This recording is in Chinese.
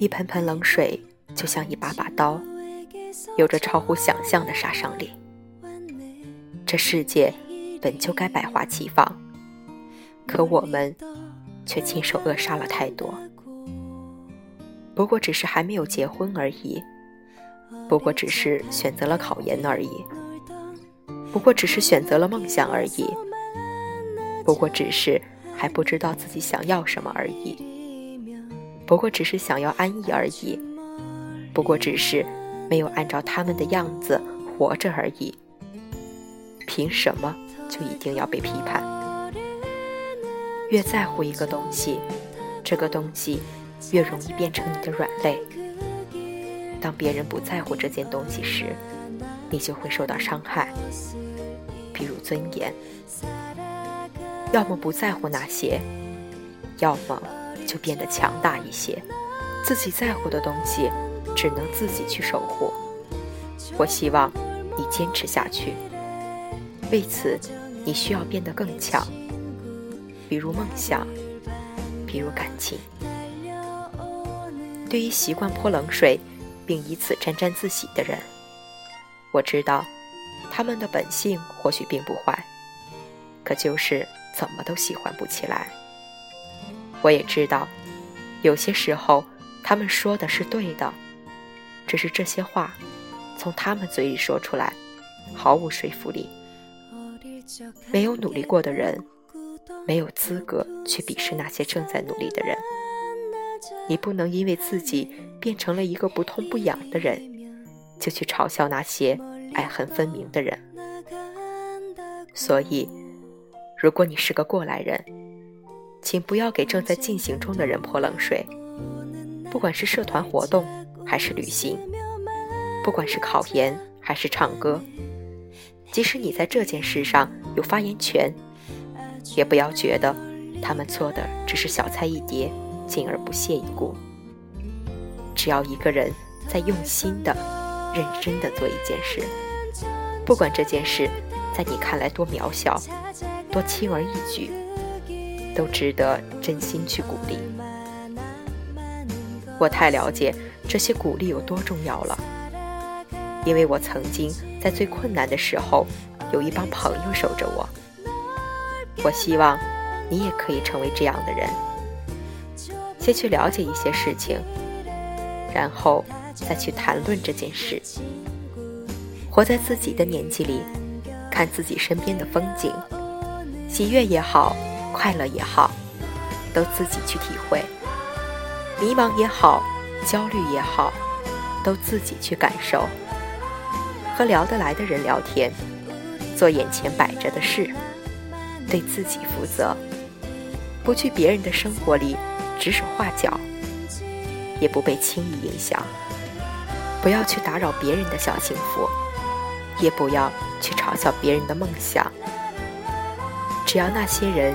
一盆盆冷水就像一把把刀，有着超乎想象的杀伤力。这世界本就该百花齐放，可我们却亲手扼杀了太多。不过只是还没有结婚而已，不过只是选择了考研而已，不过只是选择了梦想而已，不过只是还不知道自己想要什么而已，不过只是想要安逸而已，不过只是没有按照他们的样子活着而已。凭什么就一定要被批判？越在乎一个东西，这个东西。越容易变成你的软肋。当别人不在乎这件东西时，你就会受到伤害，比如尊严。要么不在乎那些，要么就变得强大一些。自己在乎的东西，只能自己去守护。我希望你坚持下去。为此，你需要变得更强，比如梦想，比如感情。对于习惯泼冷水，并以此沾沾自喜的人，我知道，他们的本性或许并不坏，可就是怎么都喜欢不起来。我也知道，有些时候他们说的是对的，只是这些话从他们嘴里说出来，毫无说服力。没有努力过的人，没有资格去鄙视那些正在努力的人。你不能因为自己变成了一个不痛不痒的人，就去嘲笑那些爱恨分明的人。所以，如果你是个过来人，请不要给正在进行中的人泼冷水。不管是社团活动还是旅行，不管是考研还是唱歌，即使你在这件事上有发言权，也不要觉得他们做的只是小菜一碟。敬而不屑一顾。只要一个人在用心的、认真的做一件事，不管这件事在你看来多渺小、多轻而易举，都值得真心去鼓励。我太了解这些鼓励有多重要了，因为我曾经在最困难的时候，有一帮朋友守着我。我希望你也可以成为这样的人。先去了解一些事情，然后再去谈论这件事。活在自己的年纪里，看自己身边的风景，喜悦也好，快乐也好，都自己去体会；迷茫也好，焦虑也好，都自己去感受。和聊得来的人聊天，做眼前摆着的事，对自己负责，不去别人的生活里。指手画脚，也不被轻易影响。不要去打扰别人的小幸福，也不要去嘲笑别人的梦想。只要那些人